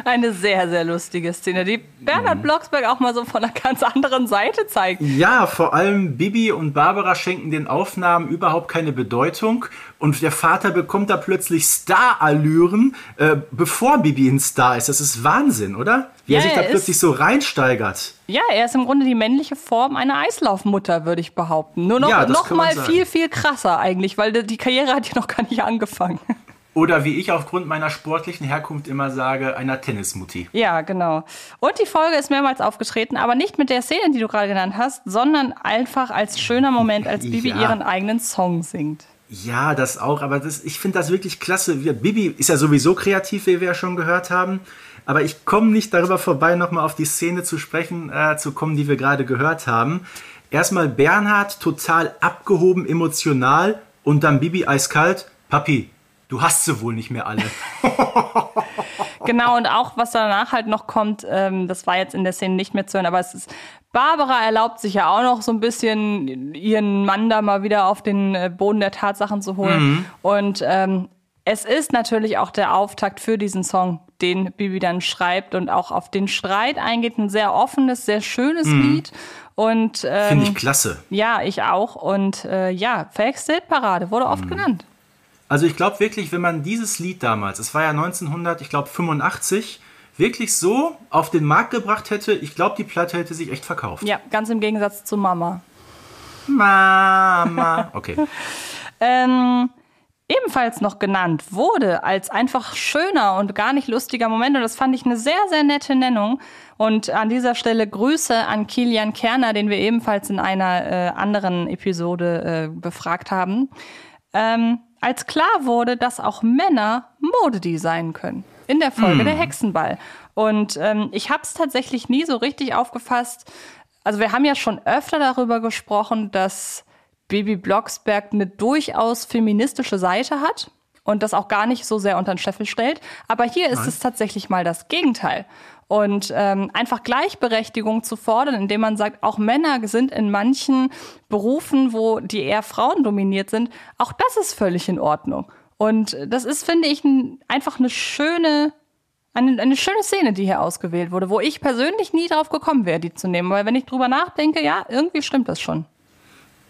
Eine sehr, sehr lustige Szene, die Bernhard mhm. Blocksberg auch mal so von einer ganz anderen Seite zeigt. Ja, vor allem Bibi und Barbara schenken den Aufnahmen überhaupt keine Bedeutung und der Vater bekommt da plötzlich Star-Allüren, äh, bevor Bibi ein Star ist. Das ist Wahnsinn, oder? Wie ja, er sich da plötzlich so reinsteigert. Ja, er ist im Grunde die männliche Form einer Eislaufmutter, würde ich behaupten. Nur noch, ja, noch mal viel, viel krasser eigentlich, weil die Karriere hat ja noch gar nicht angefangen. Oder wie ich aufgrund meiner sportlichen Herkunft immer sage, einer Tennismutti. Ja, genau. Und die Folge ist mehrmals aufgetreten, aber nicht mit der Szene, die du gerade genannt hast, sondern einfach als schöner Moment, als Bibi ja. ihren eigenen Song singt. Ja, das auch, aber das, ich finde das wirklich klasse. Bibi ist ja sowieso kreativ, wie wir ja schon gehört haben. Aber ich komme nicht darüber vorbei, nochmal auf die Szene zu sprechen, äh, zu kommen, die wir gerade gehört haben. Erstmal Bernhard total abgehoben, emotional und dann Bibi eiskalt. Papi, du hast sie wohl nicht mehr alle. genau, und auch was danach halt noch kommt, ähm, das war jetzt in der Szene nicht mehr zu hören, aber es ist, Barbara erlaubt sich ja auch noch so ein bisschen, ihren Mann da mal wieder auf den äh, Boden der Tatsachen zu holen. Mhm. Und ähm, es ist natürlich auch der Auftakt für diesen Song, den Bibi dann schreibt und auch auf den Streit eingeht. Ein sehr offenes, sehr schönes mhm. Lied. Und ähm, finde ich klasse. Ja, ich auch. Und äh, ja, Verhexte Parade wurde oft mhm. genannt. Also ich glaube wirklich, wenn man dieses Lied damals, es war ja 1900, ich glaube 85, wirklich so auf den Markt gebracht hätte, ich glaube, die Platte hätte sich echt verkauft. Ja, ganz im Gegensatz zu Mama. Mama. Okay. ähm, ebenfalls noch genannt wurde als einfach schöner und gar nicht lustiger Moment. Und das fand ich eine sehr, sehr nette Nennung. Und an dieser Stelle Grüße an Kilian Kerner, den wir ebenfalls in einer äh, anderen Episode äh, befragt haben. Ähm, als klar wurde, dass auch Männer Modedesignen können. In der Folge Hm. der Hexenball. Und ähm, ich habe es tatsächlich nie so richtig aufgefasst. Also wir haben ja schon öfter darüber gesprochen, dass Bibi Blocksberg eine durchaus feministische Seite hat und das auch gar nicht so sehr unter den Scheffel stellt. Aber hier ist Nein. es tatsächlich mal das Gegenteil. Und ähm, einfach Gleichberechtigung zu fordern, indem man sagt, auch Männer sind in manchen Berufen, wo die eher Frauen dominiert sind, auch das ist völlig in Ordnung. Und das ist, finde ich, ein, einfach eine schöne, eine, eine schöne Szene, die hier ausgewählt wurde, wo ich persönlich nie drauf gekommen wäre, die zu nehmen. Weil wenn ich drüber nachdenke, ja, irgendwie stimmt das schon.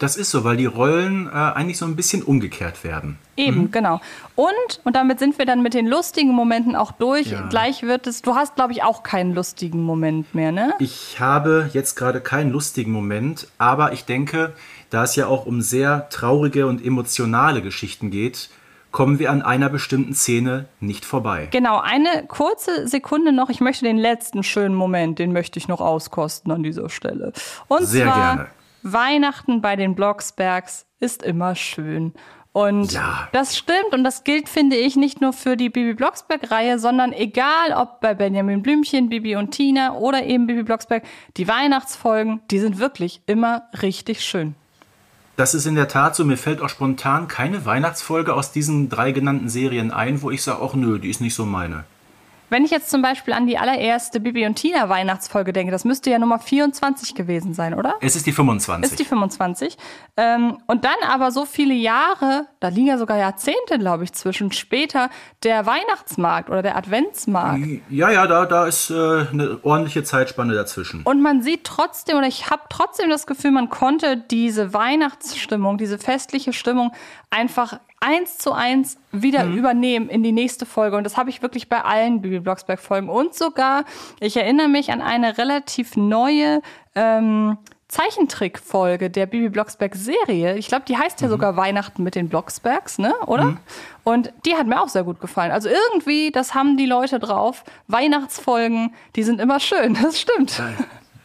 Das ist so, weil die Rollen äh, eigentlich so ein bisschen umgekehrt werden. Eben, genau. Und, und damit sind wir dann mit den lustigen Momenten auch durch. Ja. Gleich wird es, du hast, glaube ich, auch keinen lustigen Moment mehr, ne? Ich habe jetzt gerade keinen lustigen Moment, aber ich denke, da es ja auch um sehr traurige und emotionale Geschichten geht, kommen wir an einer bestimmten Szene nicht vorbei. Genau, eine kurze Sekunde noch. Ich möchte den letzten schönen Moment, den möchte ich noch auskosten an dieser Stelle. Und Sehr zwar gerne. Weihnachten bei den Blocksbergs ist immer schön. Und das stimmt und das gilt, finde ich, nicht nur für die Bibi Blocksberg-Reihe, sondern egal ob bei Benjamin Blümchen, Bibi und Tina oder eben Bibi Blocksberg, die Weihnachtsfolgen, die sind wirklich immer richtig schön. Das ist in der Tat so. Mir fällt auch spontan keine Weihnachtsfolge aus diesen drei genannten Serien ein, wo ich sage, ach nö, die ist nicht so meine. Wenn ich jetzt zum Beispiel an die allererste Bibi und Tina Weihnachtsfolge denke, das müsste ja Nummer 24 gewesen sein, oder? Es ist die 25. Ist die 25. Ähm, und dann aber so viele Jahre, da liegen ja sogar Jahrzehnte, glaube ich, zwischen später der Weihnachtsmarkt oder der Adventsmarkt. ja, ja, da, da ist äh, eine ordentliche Zeitspanne dazwischen. Und man sieht trotzdem, oder ich habe trotzdem das Gefühl, man konnte diese Weihnachtsstimmung, diese festliche Stimmung einfach eins zu eins wieder übernehmen in die nächste Folge. Und das habe ich wirklich bei allen Bibi Blocksberg-Folgen. Und sogar, ich erinnere mich an eine relativ neue ähm, Zeichentrickfolge der Bibi Blocksberg-Serie. Ich glaube, die heißt ja sogar Weihnachten mit den Blocksbergs, ne? Oder? Und die hat mir auch sehr gut gefallen. Also irgendwie, das haben die Leute drauf. Weihnachtsfolgen, die sind immer schön. Das stimmt.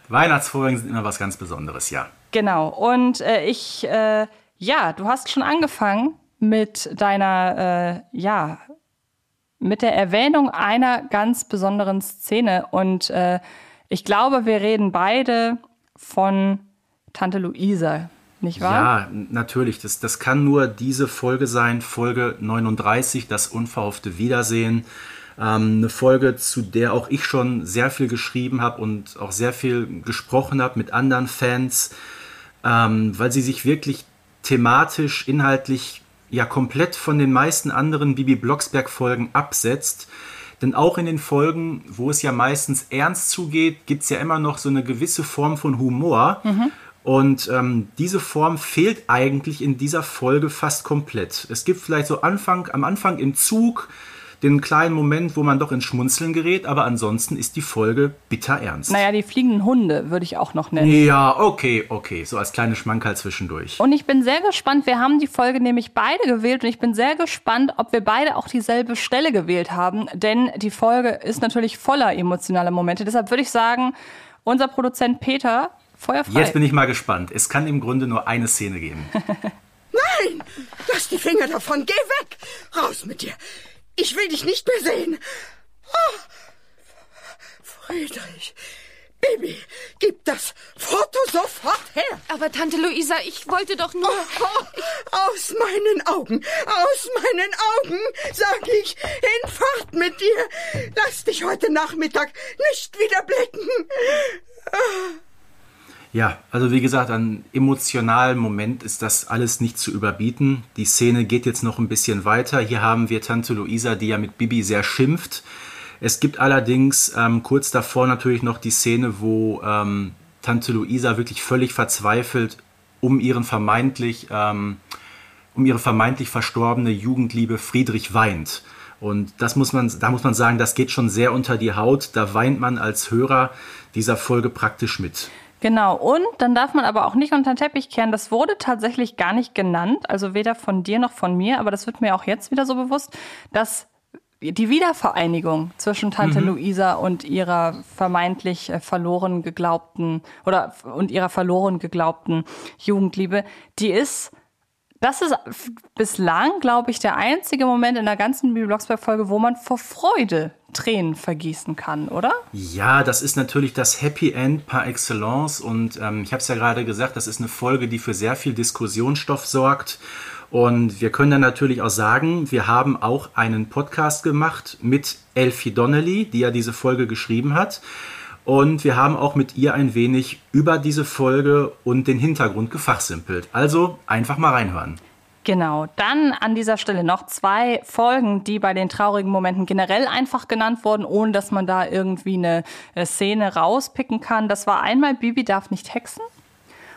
Weihnachtsfolgen sind immer was ganz Besonderes, ja. Genau. Und äh, ich, äh, ja, du hast schon angefangen mit deiner, äh, ja, mit der Erwähnung einer ganz besonderen Szene. Und äh, ich glaube, wir reden beide von Tante Luisa, nicht wahr? Ja, natürlich. Das, das kann nur diese Folge sein, Folge 39, das unverhoffte Wiedersehen. Ähm, eine Folge, zu der auch ich schon sehr viel geschrieben habe und auch sehr viel gesprochen habe mit anderen Fans, ähm, weil sie sich wirklich thematisch, inhaltlich ja komplett von den meisten anderen Bibi Blocksberg-Folgen absetzt. Denn auch in den Folgen, wo es ja meistens ernst zugeht, gibt es ja immer noch so eine gewisse Form von Humor. Und ähm, diese Form fehlt eigentlich in dieser Folge fast komplett. Es gibt vielleicht so Anfang, am Anfang im Zug den kleinen Moment, wo man doch ins Schmunzeln gerät, aber ansonsten ist die Folge bitter ernst. Naja, die fliegenden Hunde würde ich auch noch nennen. Ja, okay, okay, so als kleine Schmankerl zwischendurch. Und ich bin sehr gespannt, wir haben die Folge nämlich beide gewählt und ich bin sehr gespannt, ob wir beide auch dieselbe Stelle gewählt haben, denn die Folge ist natürlich voller emotionaler Momente. Deshalb würde ich sagen, unser Produzent Peter, feuerfrei. Jetzt bin ich mal gespannt. Es kann im Grunde nur eine Szene geben. Nein! Lass die Finger davon! Geh weg! Raus mit dir! Ich will dich nicht mehr sehen! Oh. Friedrich! Bibi, gib das Foto sofort her! Aber Tante Luisa, ich wollte doch nur. Aus meinen Augen, aus meinen Augen, sag ich, hinfort mit dir! Lass dich heute Nachmittag nicht wieder blicken! Ja, also wie gesagt, an emotionalen Moment ist das alles nicht zu überbieten. Die Szene geht jetzt noch ein bisschen weiter. Hier haben wir Tante Luisa, die ja mit Bibi sehr schimpft. Es gibt allerdings ähm, kurz davor natürlich noch die Szene, wo ähm, Tante Luisa wirklich völlig verzweifelt um ihren vermeintlich, ähm, um ihre vermeintlich verstorbene Jugendliebe Friedrich weint. Und das muss man, da muss man sagen, das geht schon sehr unter die Haut. Da weint man als Hörer dieser Folge praktisch mit. Genau, und dann darf man aber auch nicht unter den Teppich kehren. Das wurde tatsächlich gar nicht genannt, also weder von dir noch von mir, aber das wird mir auch jetzt wieder so bewusst, dass die Wiedervereinigung zwischen Tante Mhm. Luisa und ihrer vermeintlich äh, verloren geglaubten oder und ihrer verloren geglaubten Jugendliebe, die ist das ist bislang, glaube ich, der einzige Moment in der ganzen Bibi Blocksberg-Folge, wo man vor Freude Tränen vergießen kann, oder? Ja, das ist natürlich das Happy End par excellence und ähm, ich habe es ja gerade gesagt, das ist eine Folge, die für sehr viel Diskussionsstoff sorgt. Und wir können dann natürlich auch sagen, wir haben auch einen Podcast gemacht mit Elfie Donnelly, die ja diese Folge geschrieben hat. Und wir haben auch mit ihr ein wenig über diese Folge und den Hintergrund gefachsimpelt. Also einfach mal reinhören. Genau, dann an dieser Stelle noch zwei Folgen, die bei den traurigen Momenten generell einfach genannt wurden, ohne dass man da irgendwie eine äh, Szene rauspicken kann. Das war einmal Bibi darf nicht hexen.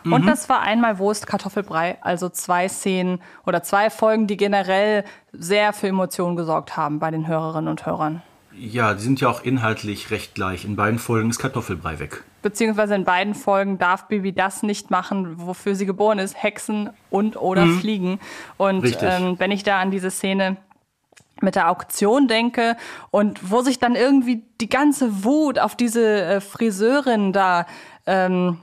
Und Mhm. das war einmal Wo ist Kartoffelbrei? Also zwei Szenen oder zwei Folgen, die generell sehr für Emotionen gesorgt haben bei den Hörerinnen und Hörern. Ja, die sind ja auch inhaltlich recht gleich. In beiden Folgen ist Kartoffelbrei weg. Beziehungsweise in beiden Folgen darf Bibi das nicht machen, wofür sie geboren ist, Hexen und oder Mhm. fliegen. Und ähm, wenn ich da an diese Szene mit der Auktion denke und wo sich dann irgendwie die ganze Wut auf diese äh, Friseurin da ähm,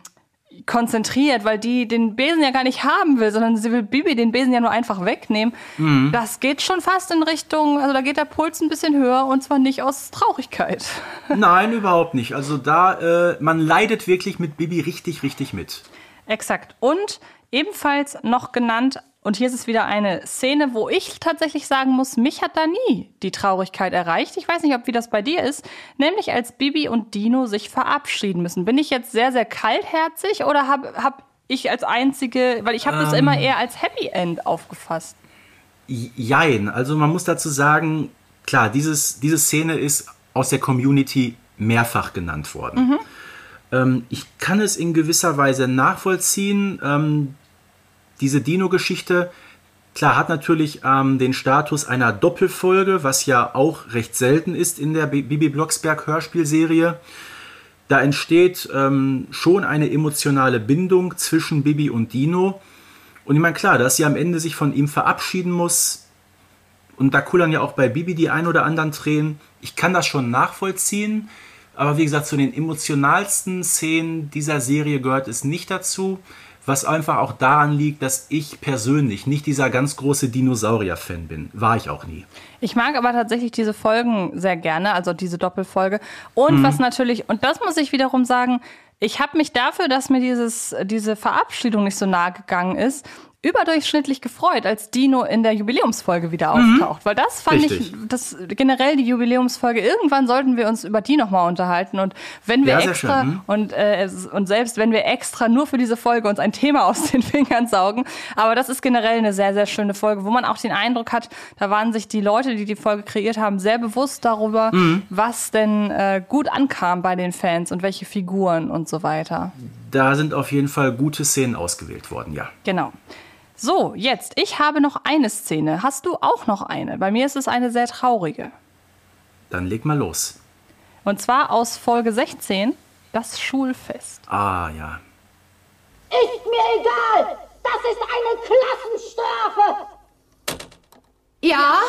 konzentriert, weil die den Besen ja gar nicht haben will, sondern sie will Bibi den Besen ja nur einfach wegnehmen. Mhm. Das geht schon fast in Richtung, also da geht der Puls ein bisschen höher und zwar nicht aus Traurigkeit. Nein, überhaupt nicht. Also da, äh, man leidet wirklich mit Bibi richtig, richtig mit. Exakt. Und ebenfalls noch genannt, und hier ist es wieder eine Szene, wo ich tatsächlich sagen muss, mich hat da nie die Traurigkeit erreicht. Ich weiß nicht, ob wie das bei dir ist, nämlich als Bibi und Dino sich verabschieden müssen. Bin ich jetzt sehr, sehr kaltherzig oder habe hab ich als einzige, weil ich habe das Ähm. immer eher als Happy End aufgefasst. Jein, also man muss dazu sagen, klar, dieses, diese Szene ist aus der Community mehrfach genannt worden. Mhm. Ähm, ich kann es in gewisser Weise nachvollziehen. Ähm, diese Dino-Geschichte, klar, hat natürlich ähm, den Status einer Doppelfolge, was ja auch recht selten ist in der Bi- Bibi Blocksberg Hörspielserie. Da entsteht ähm, schon eine emotionale Bindung zwischen Bibi und Dino. Und ich meine, klar, dass sie am Ende sich von ihm verabschieden muss, und da kullern ja auch bei Bibi die ein oder anderen Tränen. Ich kann das schon nachvollziehen, aber wie gesagt, zu den emotionalsten Szenen dieser Serie gehört es nicht dazu, was einfach auch daran liegt, dass ich persönlich nicht dieser ganz große Dinosaurier-Fan bin. War ich auch nie. Ich mag aber tatsächlich diese Folgen sehr gerne, also diese Doppelfolge. Und Mhm. was natürlich, und das muss ich wiederum sagen, ich habe mich dafür, dass mir dieses, diese Verabschiedung nicht so nahe gegangen ist, überdurchschnittlich gefreut, als Dino in der Jubiläumsfolge wieder Mhm. auftaucht. Weil das fand Richtig. ich, das generell die Jubiläumsfolge, irgendwann sollten wir uns über die nochmal unterhalten. Und wenn wir Ja, extra, schön, hm? und, äh, und selbst wenn wir extra nur für diese Folge uns ein Thema aus den Fingern saugen, aber das ist generell eine sehr, sehr schöne Folge, wo man auch den Eindruck hat, da waren sich die Leute, die die Folge kreiert haben, sehr bewusst darüber, Mhm. was denn äh, gut ankam bei den Fans und welche Figuren und so weiter. Da sind auf jeden Fall gute Szenen ausgewählt worden, ja. Genau. So, jetzt, ich habe noch eine Szene. Hast du auch noch eine? Bei mir ist es eine sehr traurige. Dann leg mal los. Und zwar aus Folge 16, das Schulfest. Ah, ja. Ist mir egal! Das ist eine Klassenstrafe! Ja,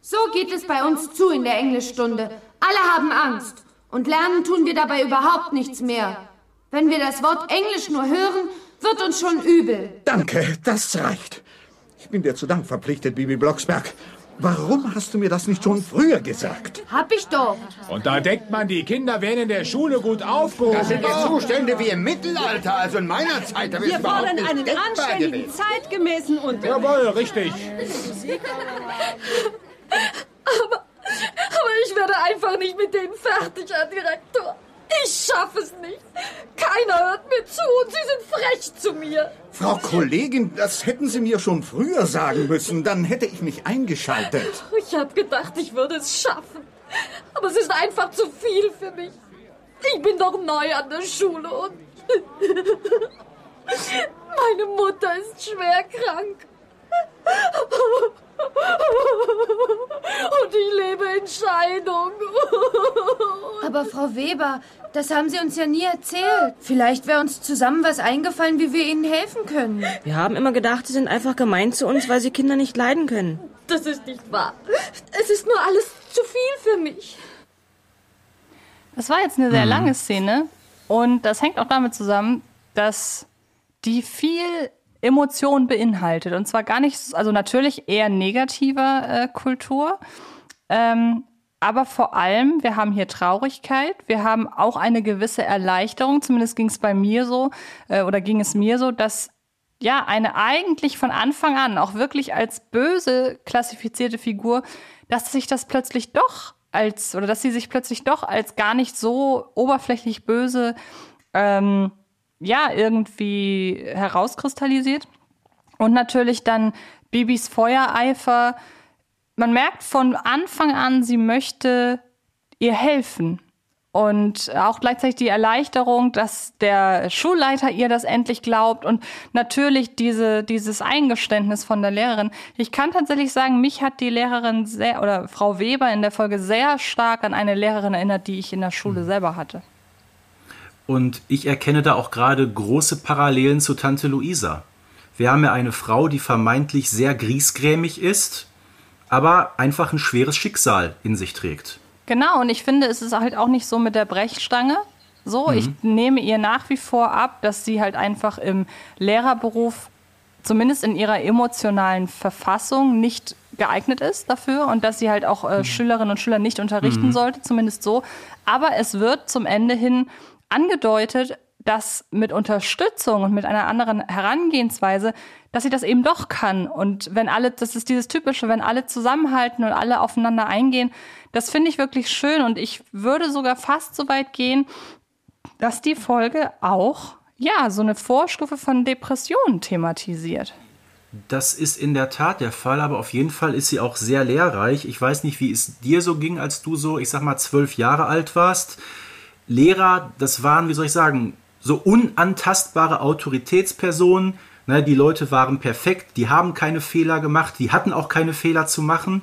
so geht es bei uns zu in der Englischstunde. Alle haben Angst. Und lernen tun wir dabei überhaupt nichts mehr. Wenn wir das Wort Englisch nur hören, wird uns schon übel. Danke, das reicht. Ich bin dir zu Dank verpflichtet, Bibi Blocksberg. Warum hast du mir das nicht schon früher gesagt? Hab ich doch. Und da denkt man, die Kinder wären in der Schule gut aufgehoben. Das sind jetzt Zustände wie im Mittelalter, also in meiner Zeit. Da Wir nicht einen anständigen, gewesen. zeitgemäßen Unterricht. Jawohl, richtig. Aber, aber ich werde einfach nicht mit denen fertig, Herr Direktor. Ich schaffe es nicht. Keiner hört mir zu und Sie sind frech zu mir. Frau Kollegin, das hätten Sie mir schon früher sagen müssen. Dann hätte ich mich eingeschaltet. Ich habe gedacht, ich würde es schaffen. Aber es ist einfach zu viel für mich. Ich bin doch neu an der Schule und meine Mutter ist schwer krank. Und ich lebe in Scheidung. Aber Frau Weber, das haben Sie uns ja nie erzählt. Vielleicht wäre uns zusammen was eingefallen, wie wir Ihnen helfen können. Wir haben immer gedacht, Sie sind einfach gemein zu uns, weil Sie Kinder nicht leiden können. Das ist nicht wahr. Es ist nur alles zu viel für mich. Das war jetzt eine sehr Mhm. lange Szene und das hängt auch damit zusammen, dass die viel Emotionen beinhaltet. Und zwar gar nicht, also natürlich eher negativer äh, Kultur, ähm, aber vor allem, wir haben hier Traurigkeit, wir haben auch eine gewisse Erleichterung, zumindest ging es bei mir so äh, oder ging es mir so, dass ja eine eigentlich von Anfang an auch wirklich als böse klassifizierte Figur, dass sich das plötzlich doch als oder dass sie sich plötzlich doch als gar nicht so oberflächlich böse ähm, ja irgendwie herauskristallisiert und natürlich dann Bibis Feuereifer. Man merkt von Anfang an, sie möchte ihr helfen. Und auch gleichzeitig die Erleichterung, dass der Schulleiter ihr das endlich glaubt und natürlich diese, dieses Eingeständnis von der Lehrerin. Ich kann tatsächlich sagen, mich hat die Lehrerin sehr, oder Frau Weber in der Folge sehr stark an eine Lehrerin erinnert, die ich in der Schule selber hatte. Und ich erkenne da auch gerade große Parallelen zu Tante Luisa. Wir haben ja eine Frau, die vermeintlich sehr griesgrämig ist, aber einfach ein schweres Schicksal in sich trägt. Genau, und ich finde, es ist halt auch nicht so mit der Brechstange. So, Mhm. ich nehme ihr nach wie vor ab, dass sie halt einfach im Lehrerberuf, zumindest in ihrer emotionalen Verfassung, nicht geeignet ist dafür und dass sie halt auch äh, Schülerinnen und Schüler nicht unterrichten Mhm. sollte, zumindest so. Aber es wird zum Ende hin angedeutet, dass mit Unterstützung und mit einer anderen Herangehensweise, dass sie das eben doch kann. Und wenn alle, das ist dieses Typische, wenn alle zusammenhalten und alle aufeinander eingehen, das finde ich wirklich schön. Und ich würde sogar fast so weit gehen, dass die Folge auch, ja, so eine Vorstufe von Depressionen thematisiert. Das ist in der Tat der Fall, aber auf jeden Fall ist sie auch sehr lehrreich. Ich weiß nicht, wie es dir so ging, als du so, ich sag mal, zwölf Jahre alt warst. Lehrer, das waren, wie soll ich sagen, so unantastbare Autoritätspersonen. Ne, die Leute waren perfekt, die haben keine Fehler gemacht, die hatten auch keine Fehler zu machen.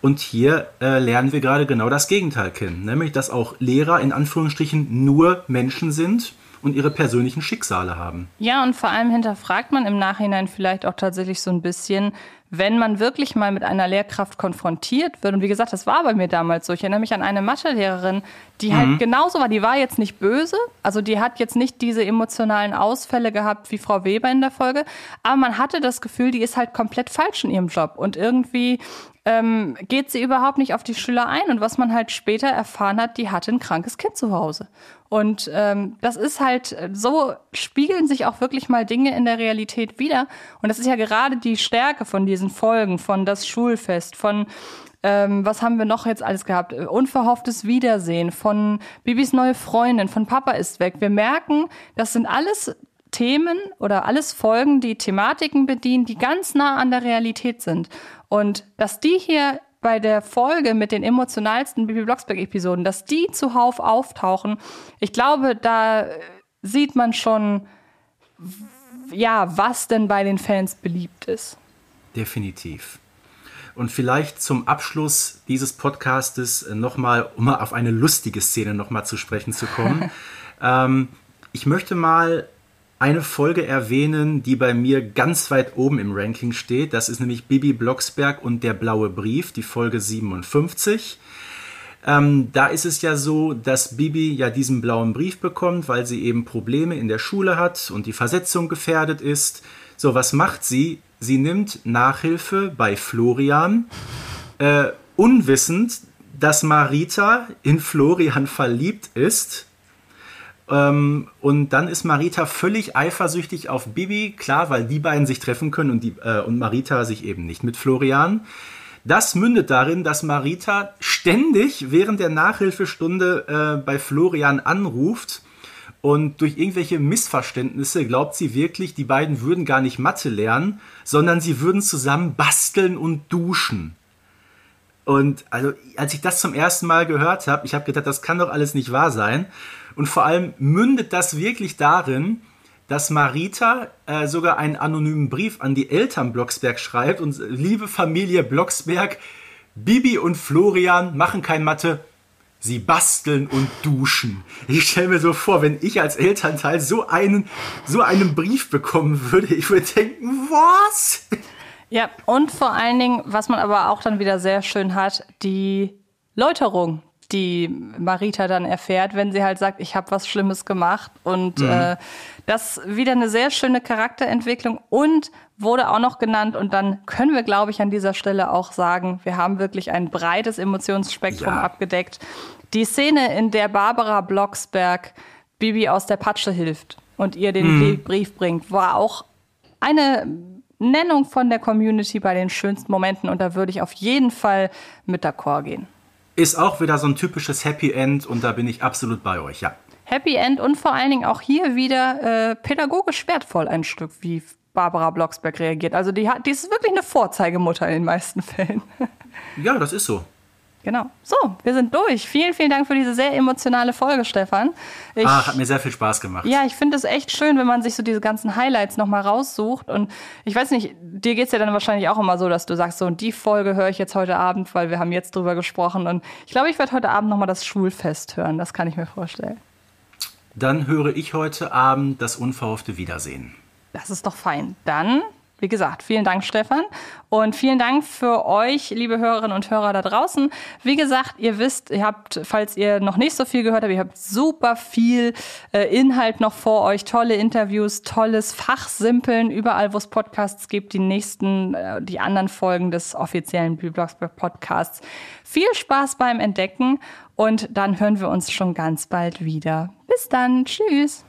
Und hier äh, lernen wir gerade genau das Gegenteil kennen, nämlich dass auch Lehrer in Anführungsstrichen nur Menschen sind und ihre persönlichen Schicksale haben. Ja, und vor allem hinterfragt man im Nachhinein vielleicht auch tatsächlich so ein bisschen, wenn man wirklich mal mit einer Lehrkraft konfrontiert wird. Und wie gesagt, das war bei mir damals so. Ich erinnere mich an eine Mathelehrerin, die Mhm. halt genauso war. Die war jetzt nicht böse, also die hat jetzt nicht diese emotionalen Ausfälle gehabt wie Frau Weber in der Folge, aber man hatte das Gefühl, die ist halt komplett falsch in ihrem Job. Und irgendwie ähm, geht sie überhaupt nicht auf die Schüler ein. Und was man halt später erfahren hat, die hatte ein krankes Kind zu Hause. Und ähm, das ist halt, so spiegeln sich auch wirklich mal Dinge in der Realität wieder. Und das ist ja gerade die Stärke von diesen Folgen, von das Schulfest, von ähm, was haben wir noch jetzt alles gehabt? Äh, Unverhofftes Wiedersehen, von Bibis neue Freundin, von Papa ist weg. Wir merken, das sind alles Themen oder alles Folgen, die Thematiken bedienen, die ganz nah an der Realität sind. Und dass die hier bei der Folge mit den emotionalsten Bibi Blocksberg-Episoden, dass die zuhauf auftauchen, ich glaube, da äh, sieht man schon, ja, was denn bei den Fans beliebt ist. Definitiv. Und vielleicht zum Abschluss dieses Podcastes nochmal, um mal auf eine lustige Szene nochmal zu sprechen zu kommen. ähm, ich möchte mal eine Folge erwähnen, die bei mir ganz weit oben im Ranking steht. Das ist nämlich Bibi Blocksberg und der blaue Brief, die Folge 57. Ähm, da ist es ja so, dass Bibi ja diesen blauen Brief bekommt, weil sie eben Probleme in der Schule hat und die Versetzung gefährdet ist. So, was macht sie? Sie nimmt Nachhilfe bei Florian, äh, unwissend, dass Marita in Florian verliebt ist. Ähm, und dann ist Marita völlig eifersüchtig auf Bibi, klar, weil die beiden sich treffen können und, die, äh, und Marita sich eben nicht mit Florian. Das mündet darin, dass Marita ständig während der Nachhilfestunde äh, bei Florian anruft und durch irgendwelche Missverständnisse glaubt sie wirklich, die beiden würden gar nicht Mathe lernen, sondern sie würden zusammen basteln und duschen. Und also, als ich das zum ersten Mal gehört habe, ich habe gedacht, das kann doch alles nicht wahr sein. Und vor allem mündet das wirklich darin, dass Marita äh, sogar einen anonymen Brief an die Eltern Blocksberg schreibt und liebe Familie Blocksberg, Bibi und Florian machen kein Mathe, sie basteln und duschen. Ich stelle mir so vor, wenn ich als Elternteil so einen, so einen Brief bekommen würde, ich würde denken, was? Ja, und vor allen Dingen, was man aber auch dann wieder sehr schön hat, die Läuterung, die Marita dann erfährt, wenn sie halt sagt, ich habe was Schlimmes gemacht. Und mhm. äh, das wieder eine sehr schöne Charakterentwicklung und wurde auch noch genannt. Und dann können wir, glaube ich, an dieser Stelle auch sagen, wir haben wirklich ein breites Emotionsspektrum ja. abgedeckt. Die Szene, in der Barbara Blocksberg Bibi aus der Patsche hilft und ihr den mhm. Brief bringt, war auch eine Nennung von der Community bei den schönsten Momenten. Und da würde ich auf jeden Fall mit d'accord gehen. Ist auch wieder so ein typisches Happy End und da bin ich absolut bei euch, ja. Happy End und vor allen Dingen auch hier wieder äh, pädagogisch wertvoll ein Stück, wie Barbara Blocksberg reagiert. Also die, hat, die ist wirklich eine Vorzeigemutter in den meisten Fällen. ja, das ist so. Genau. So, wir sind durch. Vielen, vielen Dank für diese sehr emotionale Folge, Stefan. Ich, Ach, hat mir sehr viel Spaß gemacht. Ja, ich finde es echt schön, wenn man sich so diese ganzen Highlights nochmal raussucht. Und ich weiß nicht, dir geht es ja dann wahrscheinlich auch immer so, dass du sagst, so, und die Folge höre ich jetzt heute Abend, weil wir haben jetzt drüber gesprochen. Und ich glaube, ich werde heute Abend nochmal das Schulfest hören. Das kann ich mir vorstellen. Dann höre ich heute Abend das unverhoffte Wiedersehen. Das ist doch fein. Dann wie gesagt, vielen Dank, Stefan. Und vielen Dank für euch, liebe Hörerinnen und Hörer da draußen. Wie gesagt, ihr wisst, ihr habt, falls ihr noch nicht so viel gehört habt, ihr habt super viel äh, Inhalt noch vor euch, tolle Interviews, tolles Fachsimpeln, überall, wo es Podcasts gibt, die nächsten, äh, die anderen Folgen des offiziellen Blogsberg Podcasts. Viel Spaß beim Entdecken und dann hören wir uns schon ganz bald wieder. Bis dann. Tschüss.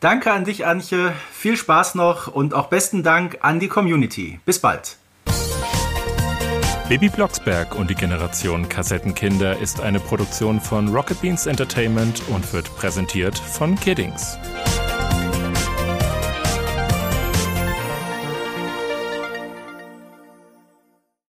Danke an dich, Antje. Viel Spaß noch und auch besten Dank an die Community. Bis bald. Baby Blocksberg und die Generation Kassettenkinder ist eine Produktion von Rocket Beans Entertainment und wird präsentiert von Kiddings.